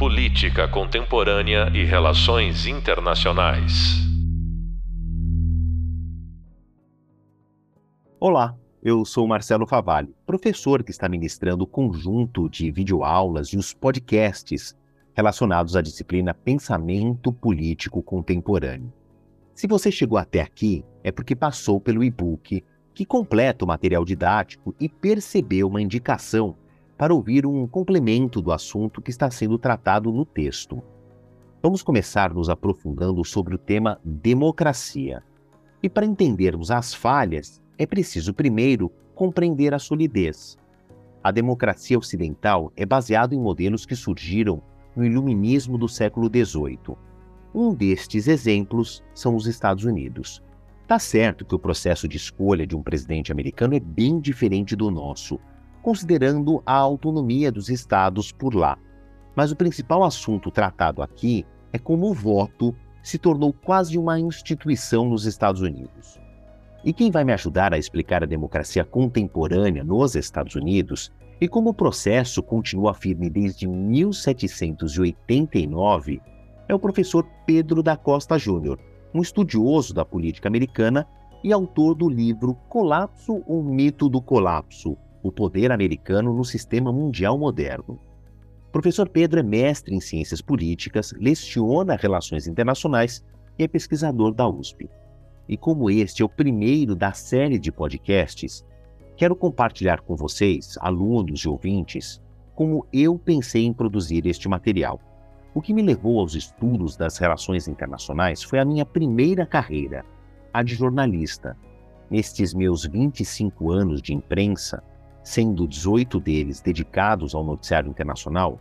Política Contemporânea e Relações Internacionais. Olá, eu sou Marcelo Favalli, professor que está ministrando o conjunto de videoaulas e os podcasts relacionados à disciplina Pensamento Político Contemporâneo. Se você chegou até aqui, é porque passou pelo e-book que completa o material didático e percebeu uma indicação para ouvir um complemento do assunto que está sendo tratado no texto. Vamos começar nos aprofundando sobre o tema democracia. E para entendermos as falhas, é preciso primeiro compreender a solidez. A democracia ocidental é baseada em modelos que surgiram no iluminismo do século XVIII. Um destes exemplos são os Estados Unidos. Tá certo que o processo de escolha de um presidente americano é bem diferente do nosso, considerando a autonomia dos estados por lá. Mas o principal assunto tratado aqui é como o voto se tornou quase uma instituição nos Estados Unidos. E quem vai me ajudar a explicar a democracia contemporânea nos Estados Unidos e como o processo continua firme desde 1789 é o professor Pedro da Costa Júnior, um estudioso da política americana e autor do livro Colapso ou Mito do Colapso: o poder americano no sistema mundial moderno. Professor Pedro é mestre em ciências políticas, leciona relações internacionais e é pesquisador da USP. E como este é o primeiro da série de podcasts, quero compartilhar com vocês, alunos e ouvintes, como eu pensei em produzir este material. O que me levou aos estudos das relações internacionais foi a minha primeira carreira, a de jornalista. Nestes meus 25 anos de imprensa, sendo 18 deles dedicados ao noticiário internacional,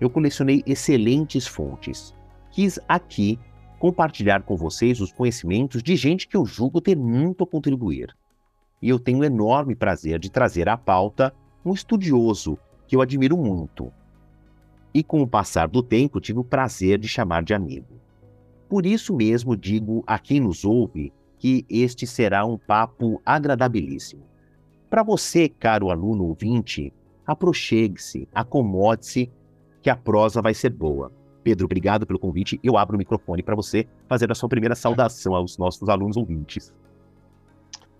eu colecionei excelentes fontes. Quis aqui compartilhar com vocês os conhecimentos de gente que eu julgo ter muito a contribuir. E eu tenho o enorme prazer de trazer à pauta um estudioso que eu admiro muito. E com o passar do tempo tive o prazer de chamar de amigo. Por isso mesmo digo a quem nos ouve que este será um papo agradabilíssimo. Para você, caro aluno ouvinte, aproxegue-se, acomode-se, que a prosa vai ser boa. Pedro, obrigado pelo convite. Eu abro o microfone para você fazer a sua primeira saudação aos nossos alunos ouvintes.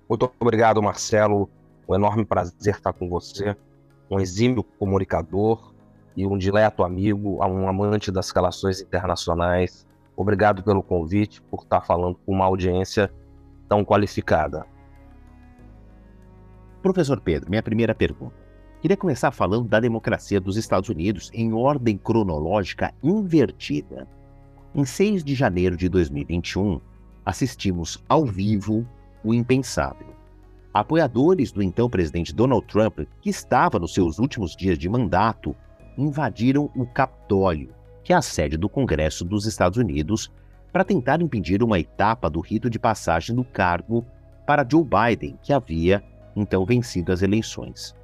Muito obrigado, Marcelo. Um enorme prazer estar com você. Um exímio comunicador e um dileto amigo, um amante das relações internacionais. Obrigado pelo convite, por estar falando com uma audiência tão qualificada. Professor Pedro, minha primeira pergunta. Queria começar falando da democracia dos Estados Unidos em ordem cronológica invertida. Em 6 de janeiro de 2021, assistimos ao vivo o impensável. Apoiadores do então presidente Donald Trump, que estava nos seus últimos dias de mandato, invadiram o Capitólio, que é a sede do Congresso dos Estados Unidos, para tentar impedir uma etapa do rito de passagem do cargo para Joe Biden, que havia então vencido as eleições.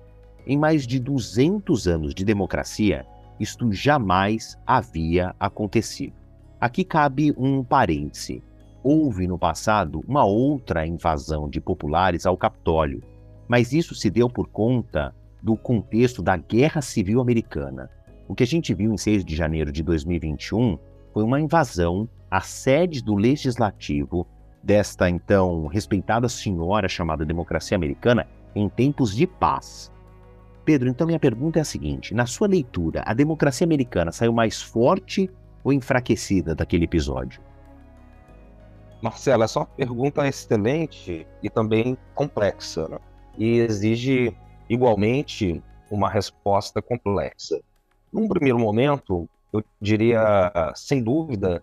Em mais de 200 anos de democracia, isto jamais havia acontecido. Aqui cabe um parêntese. Houve no passado uma outra invasão de populares ao Capitólio, mas isso se deu por conta do contexto da Guerra Civil Americana. O que a gente viu em 6 de janeiro de 2021 foi uma invasão à sede do Legislativo desta então respeitada senhora chamada democracia americana em tempos de paz. Pedro, então minha pergunta é a seguinte: na sua leitura, a democracia americana saiu mais forte ou enfraquecida daquele episódio? Marcelo, essa é uma pergunta excelente e também complexa, né? e exige igualmente uma resposta complexa. Num primeiro momento, eu diria, sem dúvida,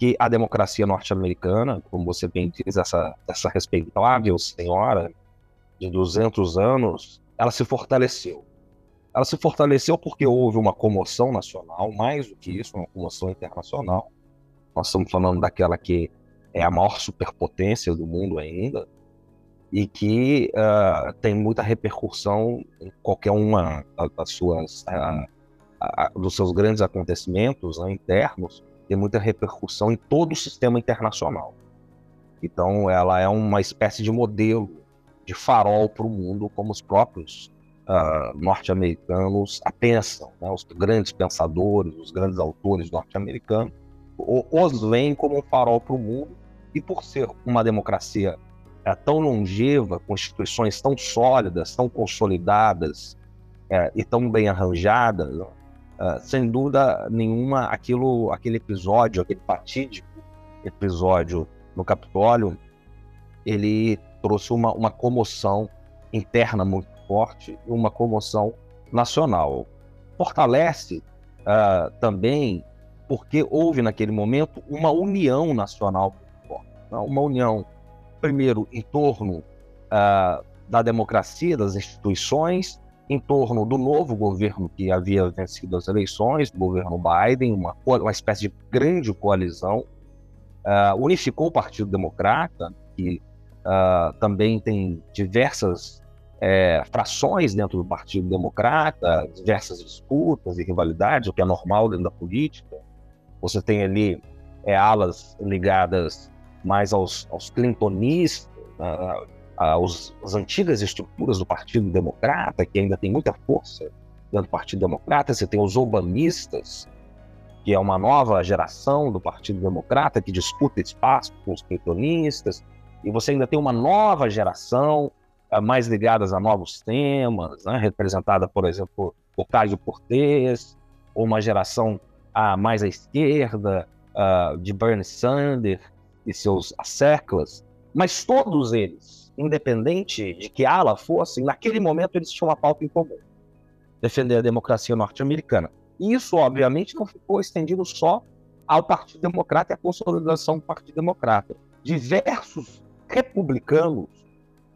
que a democracia norte-americana, como você bem diz, essa, essa respeitável senhora de 200 anos, ela se fortaleceu. Ela se fortaleceu porque houve uma comoção nacional, mais do que isso, uma comoção internacional. Nós estamos falando daquela que é a maior superpotência do mundo ainda e que uh, tem muita repercussão em qualquer uma das suas uh, uh, dos seus grandes acontecimentos né, internos tem muita repercussão em todo o sistema internacional. Então, ela é uma espécie de modelo de farol para o mundo, como os próprios uh, norte-americanos a pensam, né? os grandes pensadores, os grandes autores norte-americanos, os veem como um farol para o mundo, e por ser uma democracia é, tão longeva, com instituições tão sólidas, tão consolidadas é, e tão bem arranjadas, uh, sem dúvida nenhuma, aquilo, aquele episódio, aquele fatídico episódio no Capitólio, ele trouxe uma, uma comoção interna muito forte e uma comoção nacional. Fortalece uh, também porque houve naquele momento uma união nacional. Né? Uma união, primeiro, em torno uh, da democracia, das instituições, em torno do novo governo que havia vencido as eleições, o governo Biden, uma, uma espécie de grande coalizão, uh, unificou o Partido Democrata, que uh, também tem diversas é, frações dentro do Partido Democrata, diversas disputas e rivalidades, o que é normal dentro da política. Você tem ali é, alas ligadas mais aos, aos clintonistas, uh, aos, às antigas estruturas do Partido Democrata, que ainda tem muita força dentro do Partido Democrata. Você tem os obamistas, que é uma nova geração do Partido Democrata que disputa espaço com os clintonistas. E você ainda tem uma nova geração mais ligadas a novos temas, né, representada, por exemplo, por Cássio Portez, ou uma geração uh, mais à esquerda, uh, de Bernie Sanders e seus asseclas, mas todos eles, independente de que ala fossem, naquele momento eles tinham uma pauta em comum, defender a democracia norte-americana. E isso, obviamente, não ficou estendido só ao Partido Democrata e à consolidação do Partido Democrata. Diversos republicanos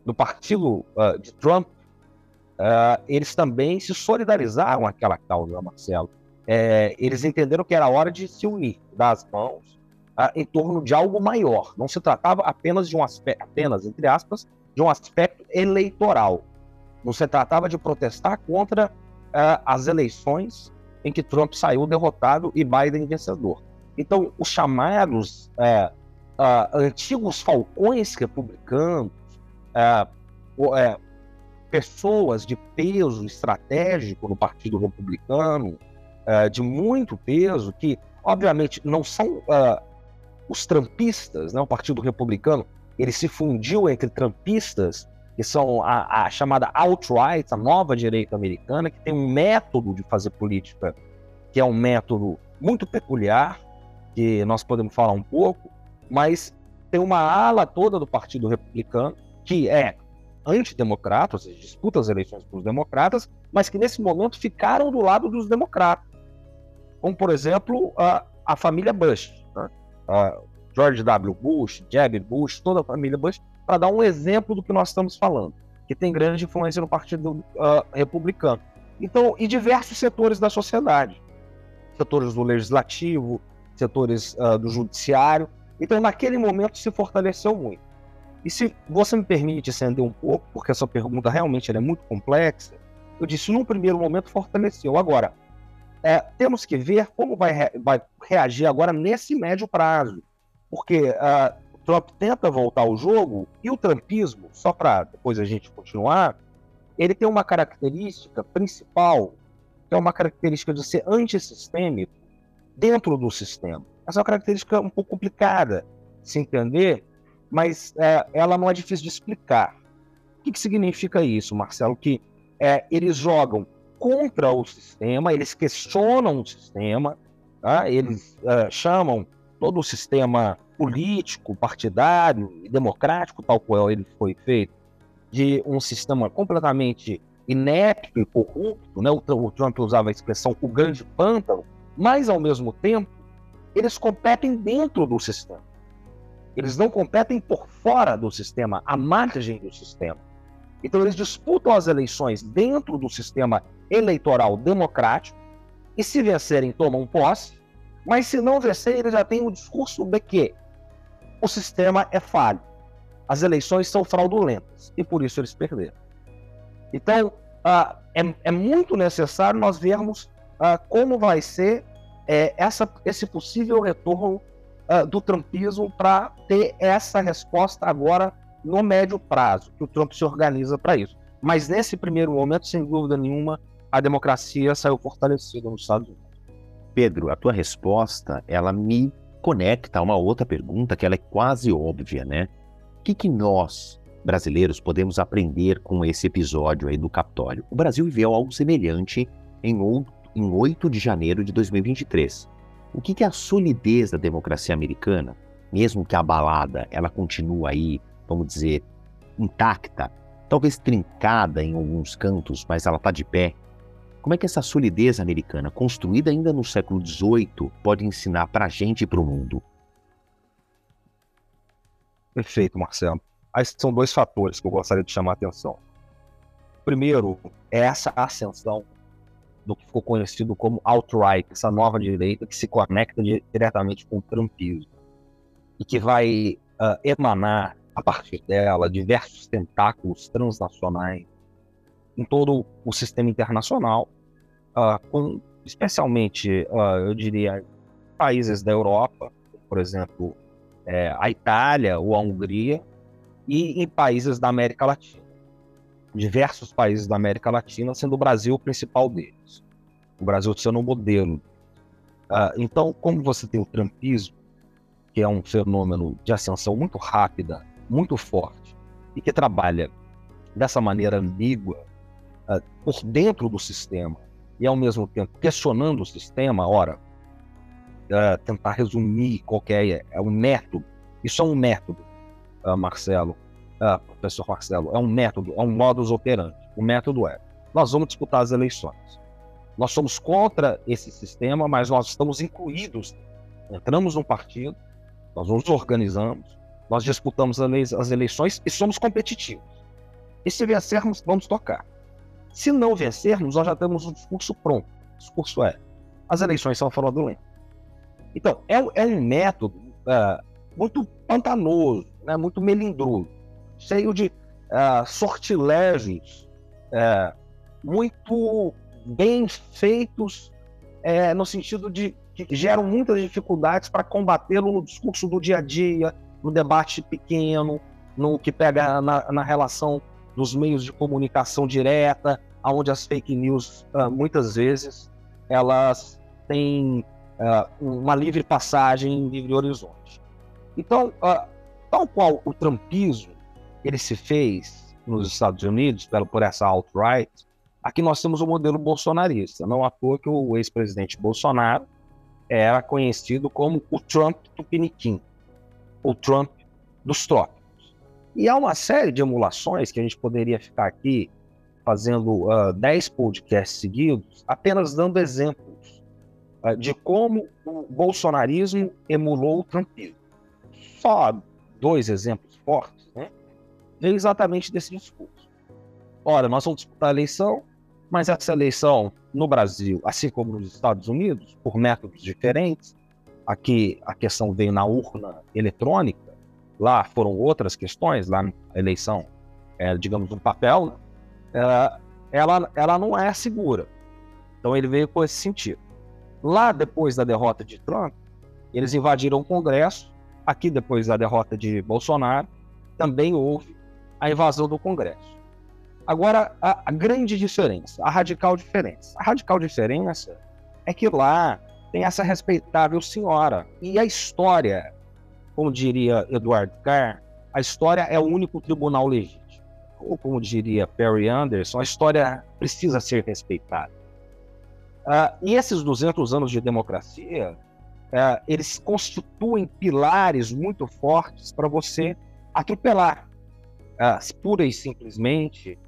do partido uh, de Trump, uh, eles também se solidarizaram com aquela causa, Marcelo. É, eles entenderam que era hora de se unir, dar as mãos uh, em torno de algo maior. Não se tratava apenas de um aspecto, apenas, entre aspas, de um aspecto eleitoral. Não se tratava de protestar contra as eleições em que Trump saiu derrotado e Biden vencedor. Então, os chamados antigos falcões republicanos, é, é, pessoas de peso estratégico no Partido Republicano, é, de muito peso, que obviamente não são é, os trampistas, né? o Partido Republicano, ele se fundiu entre trampistas, que são a, a chamada alt-right, a nova direita americana, que tem um método de fazer política que é um método muito peculiar, que nós podemos falar um pouco, mas tem uma ala toda do Partido Republicano que é antidemocrata, ou seja, disputa as eleições com os democratas, mas que nesse momento ficaram do lado dos democratas. Como, por exemplo, a, a família Bush. Né? George W. Bush, Jeb Bush, toda a família Bush, para dar um exemplo do que nós estamos falando, que tem grande influência no Partido uh, Republicano. Então, e diversos setores da sociedade, setores do legislativo, setores uh, do judiciário. Então, naquele momento se fortaleceu muito. E se você me permite acender um pouco, porque essa pergunta realmente é muito complexa, eu disse, num primeiro momento fortaleceu. Agora, é, temos que ver como vai, re vai, reagir agora nesse médio prazo. Porque uh, o Trump tenta voltar ao jogo e o trumpismo, só para depois a gente continuar, ele tem uma característica principal, que é uma característica de ser antissistêmico dentro do sistema. Essa é uma característica um pouco complicada de se entender, mas é, ela não é difícil de explicar. O que, que significa isso, Marcelo? Que é, eles jogam contra o sistema, eles questionam o sistema, tá? eles é, chamam todo o sistema político, partidário e democrático, tal qual ele foi feito, de um sistema completamente inepto e corrupto, né? o Trump usava a expressão o grande pântano, mas ao mesmo tempo eles competem dentro do sistema. Eles não competem por fora do sistema, à margem do sistema. Então, eles disputam as eleições dentro do sistema eleitoral democrático e, se vencerem, tomam posse, mas se não vencerem, eles já têm o discurso de que o sistema é falho, as eleições são fraudulentas e por isso eles perderam. Então, uh, é, é, muito necessário nós vermos uh, como vai ser é, essa, esse possível retorno uh, do trumpismo para ter essa resposta agora no médio prazo, que o Trump se organiza para isso. mas nesse primeiro momento, sem dúvida nenhuma, a democracia saiu fortalecida nos Estados Unidos. Pedro, a tua resposta, ela me conecta a uma outra pergunta que ela é quase óbvia, né? O que, que nós, brasileiros, podemos aprender com esse episódio aí do Capitólio? O Brasil viveu algo semelhante em, em 8 de janeiro de 2023. O que, que a solidez da democracia americana, mesmo que abalada, ela continua aí, vamos dizer, intacta, talvez trincada em alguns cantos, mas ela está de pé. Como é que essa solidez americana, construída ainda no século XVIII, pode ensinar para a gente e para o mundo? Perfeito, Marcelo. Aí são dois fatores que eu gostaria de chamar a atenção. Primeiro, é essa ascensão do que ficou conhecido como alt-right, essa nova direita que se conecta diretamente com o trumpismo e que vai uh, emanar a partir dela diversos tentáculos transnacionais em todo o sistema internacional, uh, com especialmente, uh, eu diria, países da Europa, por exemplo, é, a Itália ou a Hungria, e em países da América Latina diversos países da América Latina, sendo o Brasil o principal deles. O Brasil sendo um modelo. Uh, então, como você tem o trumpismo, que é um fenômeno de ascensão muito rápida, muito forte, e que trabalha dessa maneira ambígua uh, por dentro do sistema, e ao mesmo tempo questionando o sistema, ora, uh, tentar resumir qualquer é, é um método, isso é um método, Marcelo, uh, professor Marcelo, é um método, é um modus operandi. O método é: nós vamos disputar as eleições. Nós somos contra esse sistema, mas nós estamos incluídos. Entramos num partido, nós nos organizamos, nós disputamos as eleições e somos competitivos. E se vencermos, vamos tocar. Se não vencermos, nós já temos um discurso pronto. O discurso é: as eleições são fraudulentas. Então, é, é um método uh, muito pantanoso, né, muito melindroso cheio de uh, sortilégios uh, muito bem feitos, uh, no sentido de que geram muitas dificuldades para combatê-lo no discurso do dia a dia, no debate pequeno, no que pega na, na relação dos meios de comunicação direta, onde as fake news uh, muitas vezes elas têm uh, uma livre passagem, livre horizonte. Então, uh, tal qual o trumpismo ele se fez nos Estados Unidos por essa alt-right, aqui nós temos o modelo bolsonarista. Não à toa que o ex-presidente Bolsonaro era conhecido como o Trump tupiniquim, o Trump dos trópicos. E há uma série de emulações que a gente poderia ficar aqui fazendo uh, 10 podcasts seguidos, apenas dando exemplos uh, de como o bolsonarismo emulou o trumpismo. Só dois exemplos fortes, né? exatamente desse discurso. Ora, nós vamos disputar a eleição, mas essa eleição no Brasil, assim como nos Estados Unidos, por métodos diferentes, aqui a questão veio na urna eletrônica, lá foram outras questões, lá a eleição, é, digamos, um papel, ela, ela, ela não é segura. Então ele veio com esse sentido. Lá, depois da derrota de Trump, eles invadiram o Congresso. Aqui, depois da derrota de Bolsonaro, também houve a invasão do Congresso. Agora, a, grande diferença, a radical diferença. A radical diferença é que lá tem essa respeitável senhora. E a história, como diria Eduardo Carr, a história é o único tribunal legítimo. Ou como diria Perry Anderson, a história precisa ser respeitada. Uh, e esses 200 anos de democracia, uh, eles constituem pilares muito fortes para você atropelar uh, pura e simplesmente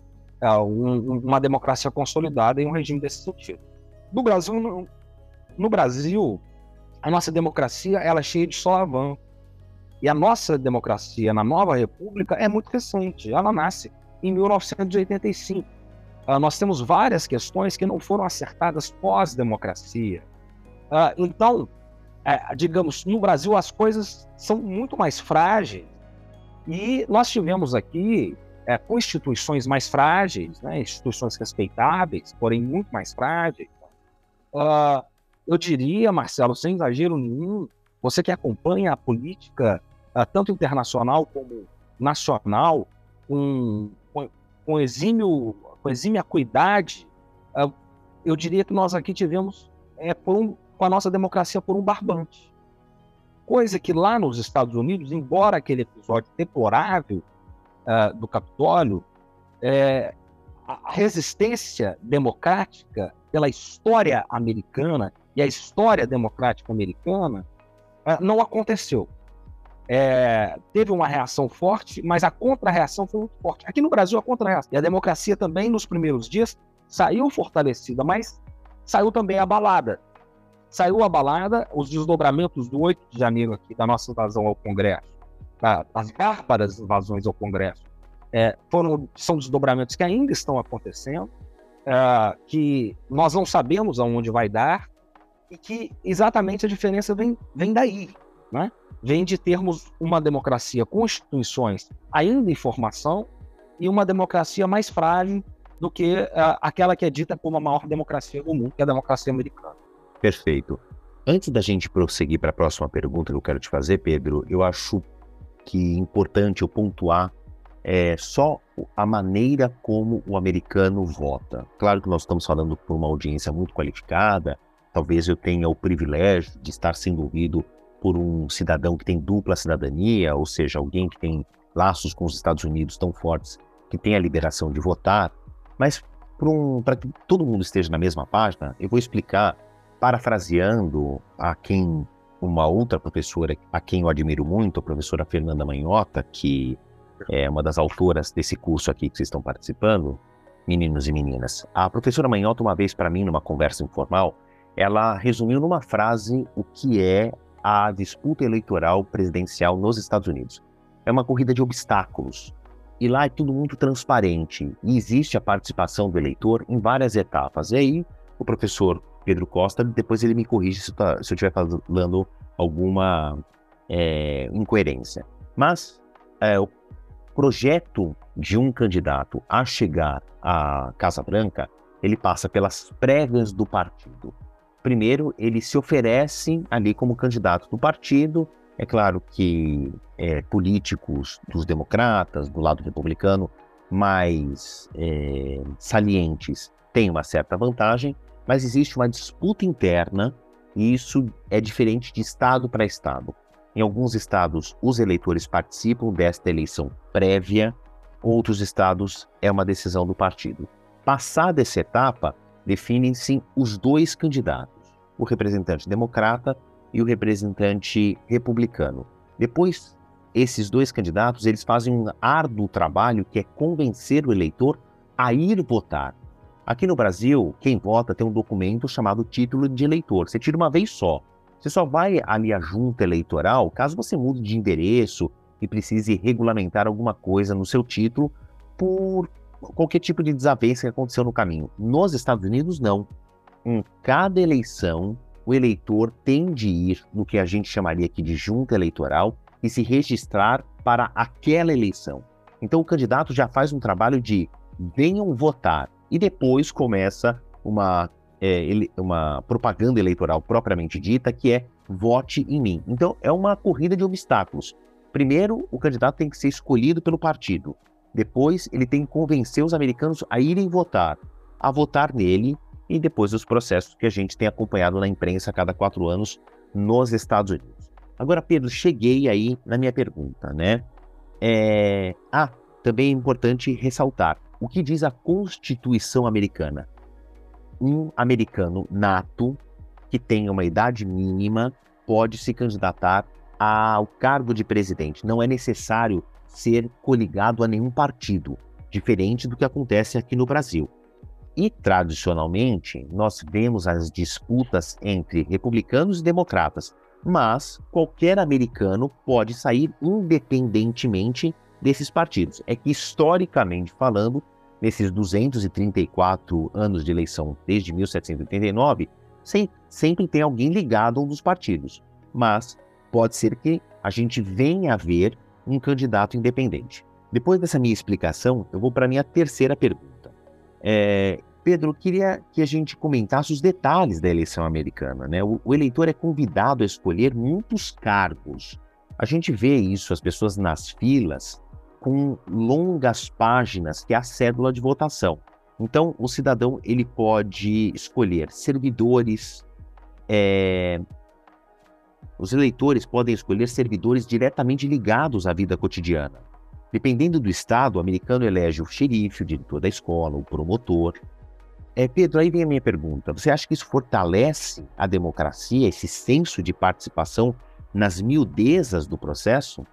uh, um, uma democracia consolidada em um regime desse sentido. No Brasil, no, no Brasil, a nossa democracia ela é cheia de solavanco. E a nossa democracia na nova república é muito recente. Ela nasce em 1985. Uh, ah, nós temos várias questões que não foram acertadas pós-democracia. Uh, então, uh, digamos, no Brasil as coisas são muito mais frágeis e nós tivemos aqui é, com instituições mais frágeis, né, instituições respeitáveis, porém muito mais frágeis. Uh, eu diria, Marcelo, sem exagero nenhum, você que acompanha a política, uh, tanto internacional como nacional, com, com, exímio, com exímia acuidade, uh, eu diria que nós aqui tivemos é, um, com a nossa democracia por um barbante. Coisa que lá nos Estados Unidos, embora aquele episódio deplorável uh, do Capitólio, é, a resistência democrática pela história americana e a história democrática americana uh, não aconteceu. É, teve uma reação forte, mas a contra-reação foi muito forte. Aqui no Brasil, a contra-reação. E a democracia também, nos primeiros dias, saiu fortalecida, mas saiu também abalada. Saiu abalada os desdobramentos do 8 de janeiro aqui, da nossa invasão ao Congresso, tá? as bárbaras invasões ao Congresso, é, foram, são desdobramentos que ainda estão acontecendo, é, que nós não sabemos aonde vai dar, e que exatamente a diferença vem, vem daí, né? vem de termos uma democracia com instituições ainda em formação e uma democracia mais frágil do que uh, aquela que é dita como a maior democracia do mundo, que é a democracia americana. Perfeito. Antes da gente prosseguir para a próxima pergunta que eu quero te fazer, Pedro, eu acho que é importante eu pontuar é, só a maneira como o americano vota. Claro que nós estamos falando por uma audiência muito qualificada, talvez eu tenha o privilégio de estar sendo ouvido por um cidadão que tem dupla cidadania, ou seja, alguém que tem laços com os Estados Unidos tão fortes que tem a liberação de votar, mas para um, que todo mundo esteja na mesma página, eu vou explicar, parafraseando a quem uma outra professora, a quem eu admiro muito, a professora Fernanda Manhota, que é uma das autoras desse curso aqui que vocês estão participando, meninos e meninas. A professora Manhota, uma vez para mim, numa conversa informal, ela resumiu numa frase o que é a disputa eleitoral presidencial nos Estados Unidos. É uma corrida de obstáculos. E lá é tudo muito transparente. E existe a participação do eleitor em várias etapas. E aí, o professor Pedro Costa, depois ele me corrige se, tá, eu estiver falando alguma é, incoerência. Mas é, o projeto de um candidato a chegar à Casa Branca, ele passa pelas prévias do partido. Primeiro, ele se oferece ali como candidato do partido. É claro que é, políticos dos democratas, do lado republicano, mais é, salientes têm uma certa vantagem, mas existe uma disputa interna e isso é diferente de estado para estado. Em alguns estados, os eleitores participam desta eleição prévia, outros estados é uma decisão do partido. Passada essa etapa, definem-se os dois candidatos o representante democrata e o representante republicano. Depois, esses dois candidatos eles fazem um árduo trabalho que é convencer o eleitor a ir votar. Aqui no Brasil, quem vota tem um documento chamado título de eleitor. Você tira uma vez só. Você só vai ali à junta eleitoral caso você mude de endereço e precise regulamentar alguma coisa no seu título por qualquer tipo de desavença que aconteceu no caminho. Nos Estados Unidos, não em cada eleição, o eleitor tem de ir no que a gente chamaria aqui de junta eleitoral e se registrar para aquela eleição. Então o candidato já faz um trabalho de venham votar e depois começa uma, é, uma propaganda eleitoral propriamente dita que é vote em mim. Então é uma corrida de obstáculos. Primeiro, o candidato tem que ser escolhido pelo partido. Depois, ele tem que convencer os americanos a irem votar, a votar nele e depois os processos que a gente tem acompanhado na imprensa a cada quatro anos nos Estados Unidos. Agora, Pedro, cheguei aí na minha pergunta, né? É... Ah, também é importante ressaltar o que diz a Constituição americana. Um americano nato que tenha uma idade mínima pode se candidatar ao cargo de presidente. Não é necessário ser coligado a nenhum partido, diferente do que acontece aqui no Brasil. E, tradicionalmente, nós vemos as disputas entre republicanos e democratas, mas qualquer americano pode sair independentemente desses partidos. É que, historicamente falando, nesses 234 anos de eleição desde 1789, sempre tem alguém ligado a um dos partidos. Mas pode ser que a gente venha a ver um candidato independente. Depois dessa minha explicação, eu vou para a minha terceira pergunta. É, Pedro, eu queria que a gente comentasse os detalhes da eleição americana. Né? O, o, eleitor é convidado a escolher muitos cargos. A gente vê isso, as pessoas nas filas, com longas páginas, que é a cédula de votação. Então, o cidadão ele pode escolher servidores, é... os eleitores podem escolher servidores diretamente ligados à vida cotidiana. Dependendo do estado, o americano elege o xerife, o diretor da escola, o promotor. É, Pedro, aí vem a minha pergunta. Você acha que isso fortalece a democracia, esse senso de participação nas miudezas do processo?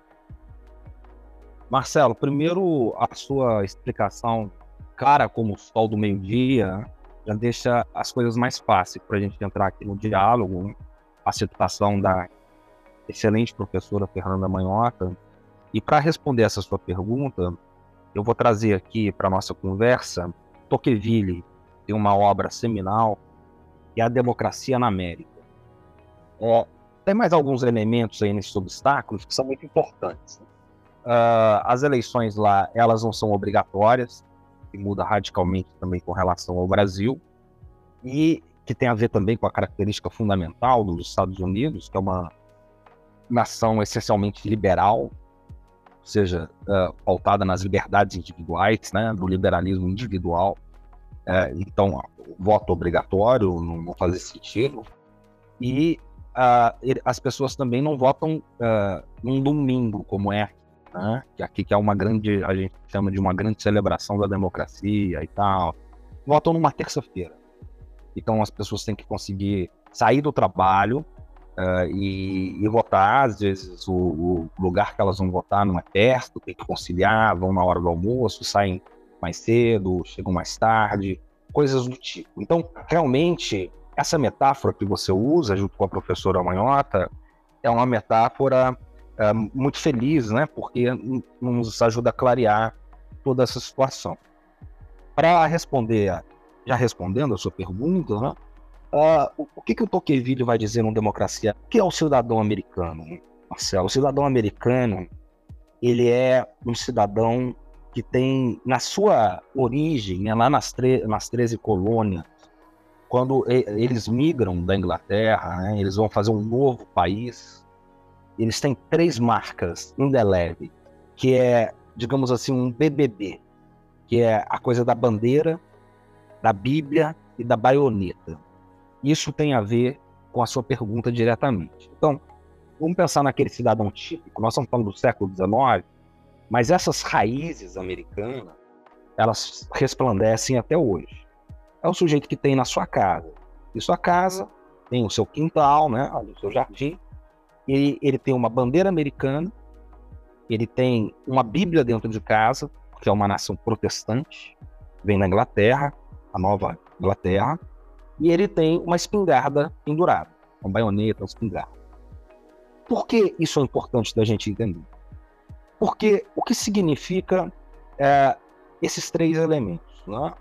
Marcelo, primeiro a sua explicação cara como o sol do meio-dia já deixa as coisas mais fáceis para a gente entrar aqui no diálogo. Né? A citação da excelente professora Fernanda Manhota. E para responder essa sua pergunta, eu vou trazer aqui para nossa conversa Tocqueville, tem uma obra seminal, que é A Democracia na América. É, tem mais alguns elementos aí nesses obstáculos que são muito importantes. Uh, as eleições lá, elas não são obrigatórias, que muda radicalmente também com relação ao Brasil, e que tem a ver também com a característica fundamental dos Estados Unidos, que é uma nação essencialmente liberal, ou seja, uh, pautada nas liberdades individuais, né, do liberalismo individual. Uh, então, voto obrigatório não, faz sentido. E uh, as pessoas também não votam uh, num domingo, como é né? que aqui que é uma grande, a gente chama de uma grande celebração da democracia e tal. Votam numa terça-feira. Então as pessoas têm que conseguir sair do trabalho uh, e, e, votar. Às vezes o, o, lugar que elas vão votar não é perto, tem que conciliar, vão na hora do almoço, saem mais cedo, chegam mais tarde, coisas do tipo. Então, realmente, essa metáfora que você usa junto com a professora Manhota é uma metáfora é, muito feliz, né? Porque nos ajuda a clarear toda essa situação. Para responder, já respondendo a sua pergunta, né? Uh, o que, que o Tocqueville vai dizer no Democracia? O que é o cidadão americano, Marcelo? O cidadão americano, ele é um cidadão que tem, na sua origem, né, lá nas, nas 13 colônias, quando eles migram da Inglaterra, né, eles vão fazer um novo país, eles têm três marcas indeléveis, que é, digamos assim, um BBB, que é a coisa da bandeira, da Bíblia e da baioneta. Isso tem a ver com a sua pergunta diretamente. Então, vamos pensar naquele cidadão típico, nós estamos falando do século XIX, mas essas raízes americanas, elas resplandecem até hoje. É o sujeito que tem na sua casa. E sua casa tem o seu quintal, né, o seu jardim, ele, ele tem uma bandeira americana, ele tem uma Bíblia dentro de casa, que é uma nação protestante, vem da Inglaterra, a nova Inglaterra, e ele tem uma espingarda pendurada, uma baioneta, uma espingarda. Por que isso é importante da gente entender? Porque o que significa é, esses três elementos? Né?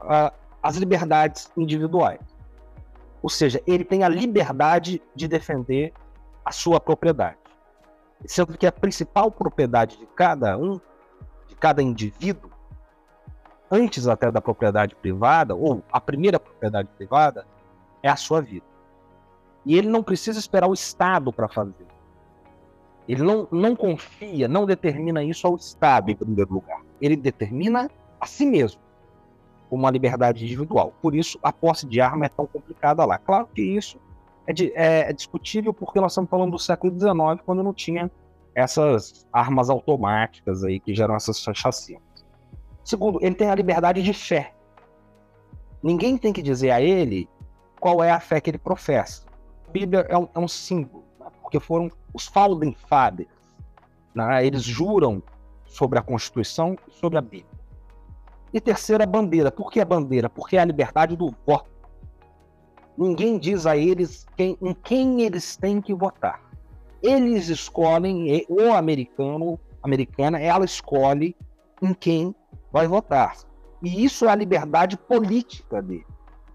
As liberdades individuais. Ou seja, ele tem a liberdade de defender a sua propriedade. Sendo que a principal propriedade de cada um, de cada indivíduo, antes até da propriedade privada, ou a primeira propriedade privada, é a sua vida. E ele não precisa esperar o Estado para fazer. Ele não, não confia, não determina isso ao Estado em primeiro lugar. Ele determina a si mesmo, uma liberdade individual. Por isso, a posse de arma é tão complicada lá. Claro que isso é, de, é, é, discutível porque nós estamos falando do século XIX, quando não tinha essas armas automáticas aí que geram essas chacinas. Segundo, ele tem a liberdade de fé. Ninguém tem que dizer a ele qual é a fé que ele professa. A Bíblia é um, é um símbolo, né? porque foram os founding fathers. Né? Eles juram sobre a Constituição e sobre a Bíblia. E terceira, a bandeira. Por que a bandeira? Porque é a liberdade do voto. Ninguém diz a eles quem, em quem eles têm que votar. Eles escolhem, o americano, americana, ela escolhe em quem vai votar. E isso é a liberdade política dele.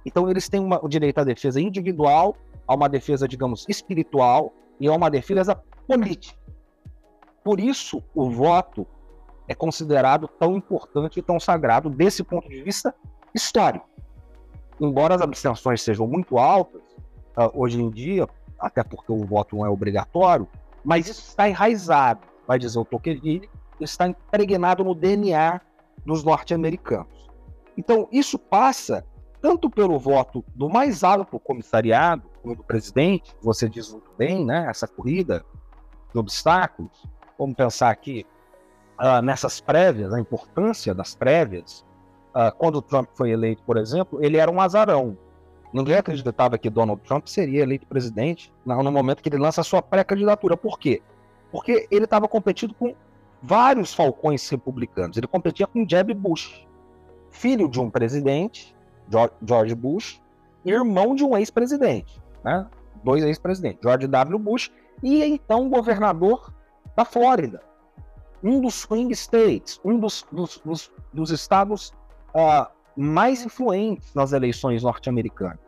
Então eles têm uma, o direito à defesa individual, a uma defesa, digamos, espiritual e a uma defesa política. Por isso, o voto é considerado tão importante e tão sagrado desse ponto de vista histórico embora as abstenções sejam muito altas, uh, hoje em dia, até porque o voto não é obrigatório, mas isso está enraizado, vai dizer o Tocqueville, está impregnado no DNA dos norte-americanos. Então, isso passa tanto pelo voto do mais alto comissariado, do presidente, você diz muito bem, né, essa corrida de obstáculos. Vamos pensar aqui uh, nessas prévias, a importância das prévias. Uh, quando o Trump foi eleito, por exemplo, ele era um azarão. Ninguém acreditava que Donald Trump seria eleito presidente no momento que ele lança a sua pré-candidatura. Por quê? Porque ele estava competindo com vários falcões republicanos. Ele competia com Jeb Bush, filho de um presidente, George Bush, irmão de um ex-presidente, né? dois ex-presidentes, George W. Bush e então governador da Flórida, um dos swing states, um dos, dos, dos, dos estados uh, mais influentes nas eleições norte-americanas.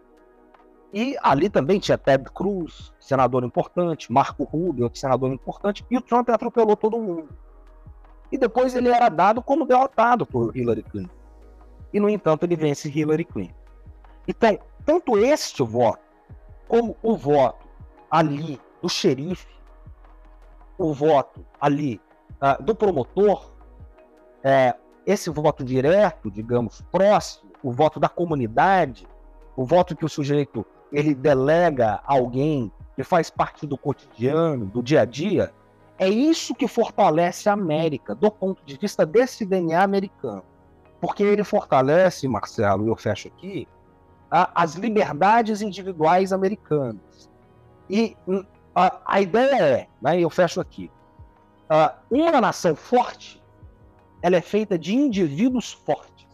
E ali também tinha Ted Cruz, senador importante, Marco Rubio, outro senador importante, e o Trump atropelou todo mundo. E depois ele era dado como derrotado por Hillary Clinton. E, no entanto, ele vence Hillary Clinton. Então, tanto este voto, como o voto ali do xerife, o voto ali uh, do promotor, é, esse voto direto, digamos, próximo, o voto da comunidade, o voto que o sujeito ele delega a alguém que faz parte do cotidiano, do dia a dia, é isso que fortalece a América, do ponto de vista desse DNA americano. Porque ele fortalece, Marcelo, e eu fecho aqui, a, as liberdades individuais americanas. E hum, a, a ideia é, né, eu fecho aqui, uh, uma nação forte, ela é feita de indivíduos fortes.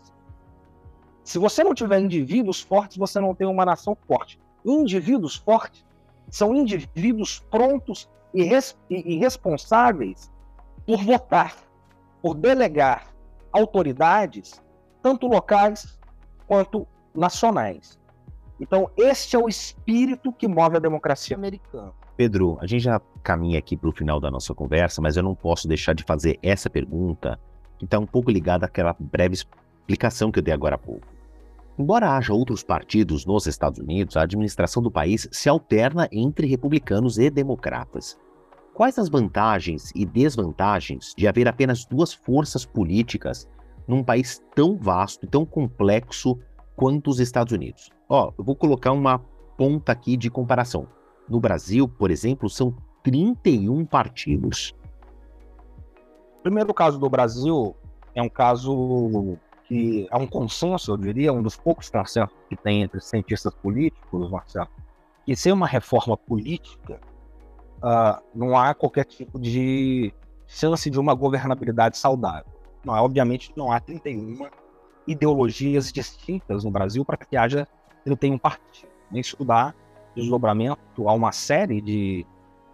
Se você não tiver indivíduos fortes, você não tem uma nação forte. Indivíduos fortes são indivíduos prontos e, res, e, e responsáveis por votar, por delegar autoridades, tanto locais quanto nacionais. Então, este é o espírito que move a democracia americana. Pedro, a gente já caminha aqui para o final da nossa conversa, mas eu não posso deixar de fazer essa pergunta, que está um pouco ligada àquela breve explicação que eu dei agora há pouco. Embora haja outros partidos nos Estados Unidos, a administração do país se alterna entre republicanos e democratas. Quais as vantagens e desvantagens de haver apenas duas forças políticas num país tão vasto e tão complexo quanto os Estados Unidos? Ó, eu vou colocar uma ponta aqui de comparação. No Brasil, por exemplo, são 31 partidos. O primeiro caso do Brasil é um caso que é um consenso, eu diria, um dos poucos consensos que tem entre cientistas políticos, Marcelo, que sem uma reforma política, uh, não há qualquer tipo de chance de uma governabilidade saudável. Não, obviamente, não há 31 ideologias distintas no Brasil para que haja 31 partidos. Isso dá desdobramento a uma série de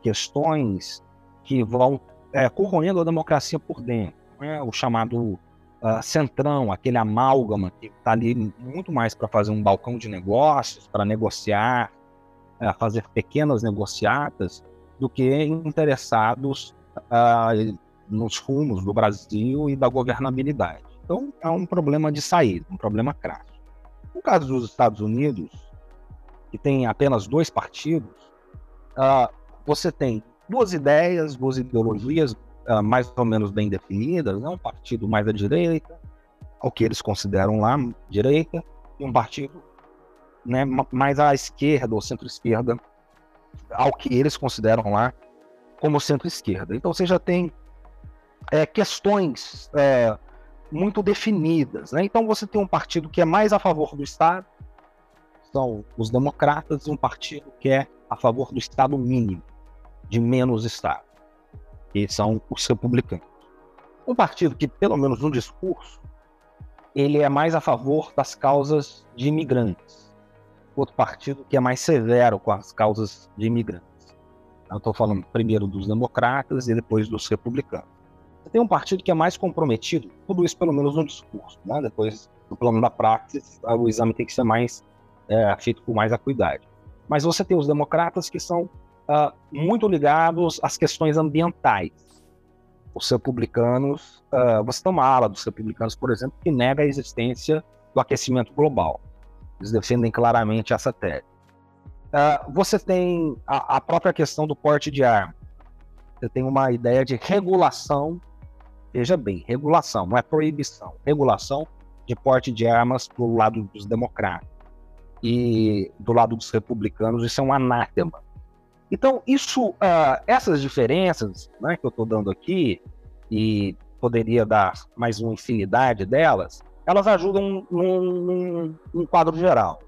questões que vão é, corroendo a democracia por dentro. Né? O chamado uh, centrão, aquele amálgama que está ali muito mais para fazer um balcão de negócios, para negociar, uh, fazer pequenas negociatas, do que interessados uh, nos rumos do Brasil e da governabilidade. Então, é um problema de saída, um problema crasso. No caso dos Estados Unidos, que tem apenas dois partidos, uh, você tem duas ideias, duas ideologias uh, mais ou menos bem definidas, né? um partido mais à direita, ao que eles consideram lá direita, e um partido né, mais à esquerda ou centro-esquerda, ao que eles consideram lá como centro-esquerda. Então você já tem é, questões é, muito definidas. Né? Então você tem um partido que é mais a favor do Estado, são os democratas, e um partido que é a favor do Estado mínimo, de menos Estado, que são os republicanos. Um partido que, pelo menos no discurso, ele é mais a favor das causas de imigrantes. Outro partido que é mais severo com as causas de imigrantes. Eu estou falando primeiro dos democratas e depois dos republicanos. Você tem um partido que é mais comprometido, tudo isso pelo menos no discurso. Né? Depois, no plano da praxis, o exame tem que ser mais é, feito com mais acuidade. Mas você tem os democratas que são uh, muito ligados às questões ambientais. Os republicanos, uh, você tem uma ala dos republicanos, por exemplo, que nega a existência do aquecimento global. Eles defendem claramente essa tese. Uh, você tem a, a, própria questão do porte de arma. Você tem uma ideia de regulação Veja bem, regulação, não é proibição. Regulação de porte de armas do lado dos democratas. E do lado dos republicanos, isso é um anátema. Então, isso, uh, essas diferenças né, que eu estou dando aqui, e poderia dar mais uma infinidade delas, elas ajudam num, num, num quadro geral,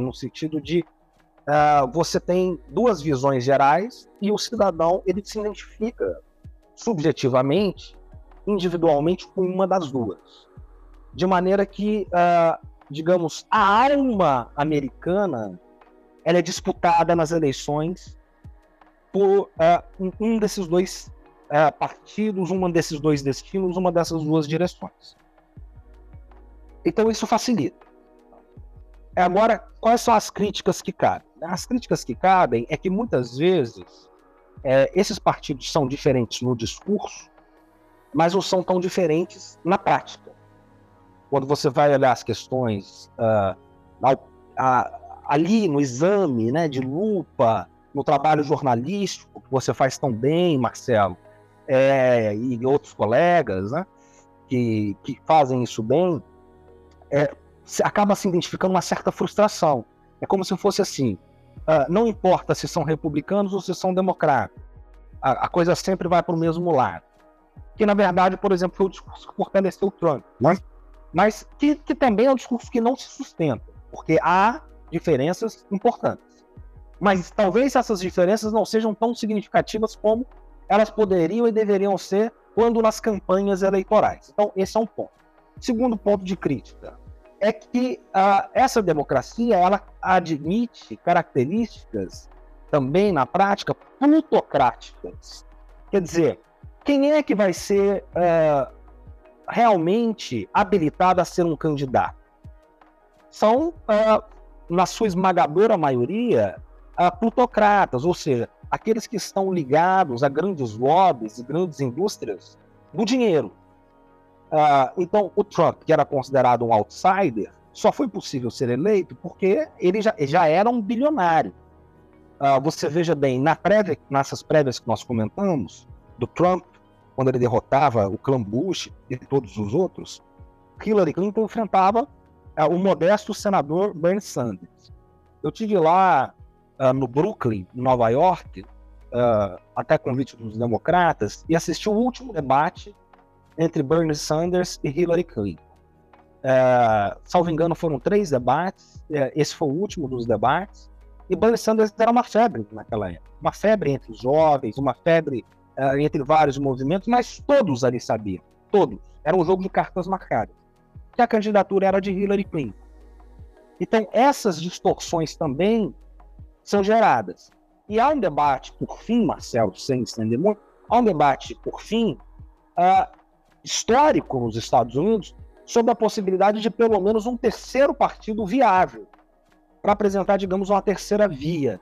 no sentido de uh, você tem duas visões gerais e o cidadão ele se identifica subjetivamente, individualmente com uma das duas, de maneira que, uh, digamos, a alma americana ela é disputada nas eleições por uh, um desses dois partidos, um desses dois destinos, uma dessas duas direções. Então isso facilita. Agora, quais são as críticas que cabem? As críticas que cabem é que muitas vezes é, esses partidos são diferentes no discurso, mas não são tão diferentes na prática. Quando você vai olhar as questões uh, ali no exame né, de lupa, no trabalho jornalístico que você faz tão bem, Marcelo, é, e outros colegas né, que, que fazem isso bem, é, acaba se identificando uma certa frustração. É como se fosse assim: uh, não importa se são republicanos ou se são democratas, a, a coisa sempre vai para o mesmo lado. Que na verdade, por exemplo, foi o discurso que fortaleceu o Trump, né? mas que, que também é um discurso que não se sustenta, porque há diferenças importantes. Mas talvez essas diferenças não sejam tão significativas como elas poderiam e deveriam ser quando nas campanhas eleitorais. Então, esse é um ponto. Segundo ponto de crítica é que uh, essa democracia ela admite características também na prática plutocráticas. Quer dizer, quem é que vai ser uh, realmente habilitado a ser um candidato? São, uh, na sua esmagadora maioria, plutocratas, ou seja, aqueles que estão ligados a grandes lobbies grandes indústrias do dinheiro. Uh, então, o Trump, que era considerado um outsider, só foi possível ser eleito porque ele já, já era um bilionário. Uh, você veja bem, na prévia, nessas prévias que nós comentamos, do Trump, quando ele derrotava o clã Bush e todos os outros, Hillary Clinton enfrentava uh, o modesto senador Bernie Sanders. Eu tive lá no Brooklyn, Nova York, até convite dos democratas, e assisti o último debate entre Bernie Sanders e Hillary Clinton. É, salvo engano, foram três debates. É, esse foi o último dos debates. E Bernie Sanders era uma febre naquela época. Uma febre entre os jovens, uma febre é, entre vários movimentos, mas todos ali sabiam. Todos. Era um jogo de cartas marcadas. Que a candidatura era de Hillary Clinton. Então, essas distorções também são geradas. E há um debate, por fim, Marcelo, sem estender muito, há um debate, por fim, uh, histórico nos Estados Unidos sobre a possibilidade de pelo menos um terceiro partido viável para apresentar, digamos, uma terceira via.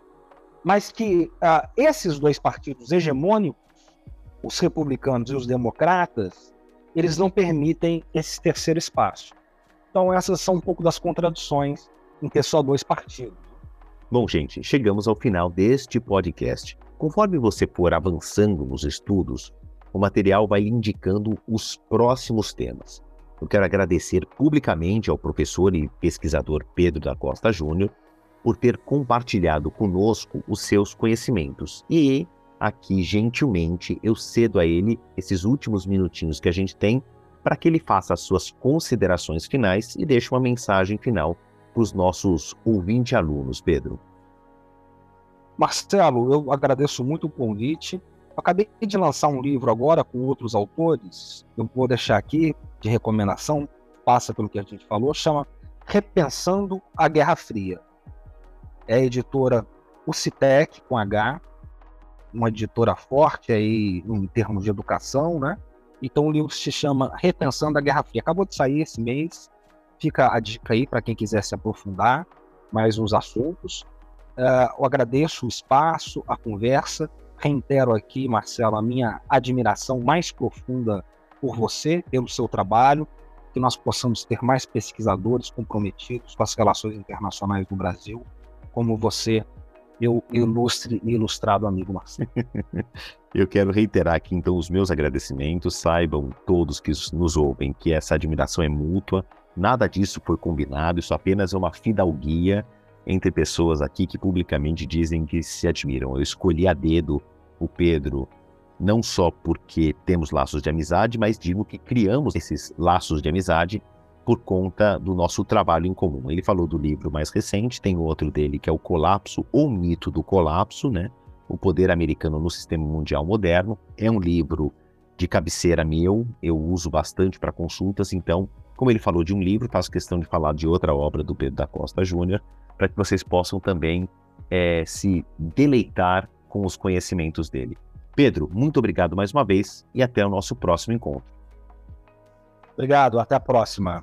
Mas que uh, esses dois partidos hegemônicos, os republicanos e os democratas, eles não permitem esse terceiro espaço. Então, essas são um pouco das contradições em ter só dois partidos. Bom, gente, chegamos ao final deste podcast. Conforme você for avançando nos estudos, o material vai indicando os próximos temas. Eu quero agradecer publicamente ao professor e pesquisador Pedro da Costa Júnior por ter compartilhado conosco os seus conhecimentos. E aqui, gentilmente, eu cedo a ele esses últimos minutinhos que a gente tem para que ele faça as suas considerações finais e deixe uma mensagem final para os nossos ouvinte alunos, Pedro. Marcelo, eu agradeço muito o convite acabei de lançar um livro agora com outros autores, eu vou deixar aqui de recomendação, passa pelo que a gente falou, chama Repensando a Guerra Fria. É a editora Ucitec, com H, uma editora forte aí em termos de educação, né? Então o livro se chama Repensando a Guerra Fria. Acabou de sair esse mês, fica a dica aí para quem quiser se aprofundar mais nos assuntos. Uh, eu agradeço o espaço, a conversa reitero aqui, Marcelo, a minha admiração mais profunda por você, pelo seu trabalho, que nós possamos ter mais pesquisadores comprometidos com as relações internacionais no Brasil, como você meu ilustre e ilustrado amigo Marcelo. Eu quero reiterar aqui então os meus agradecimentos. Saibam todos que nos ouvem que essa admiração é mútua. Nada disso foi combinado, isso apenas é uma fidalguia entre pessoas aqui que publicamente dizem que se admiram. Eu escolhi a dedo o Pedro não só porque temos laços de amizade, mas digo que criamos esses laços de amizade por conta do nosso trabalho em comum. Ele falou do livro mais recente, tem outro dele que é o Colapso ou Mito do Colapso, né? O Poder Americano no Sistema Mundial Moderno. É um livro de cabeceira meu, eu uso bastante para consultas, então, como ele falou de um livro, faço questão de falar de outra obra do Pedro da Costa Júnior, para que vocês possam também é, se deleitar com os conhecimentos dele. Pedro, muito obrigado mais uma vez e até o nosso próximo encontro. Obrigado, até a próxima.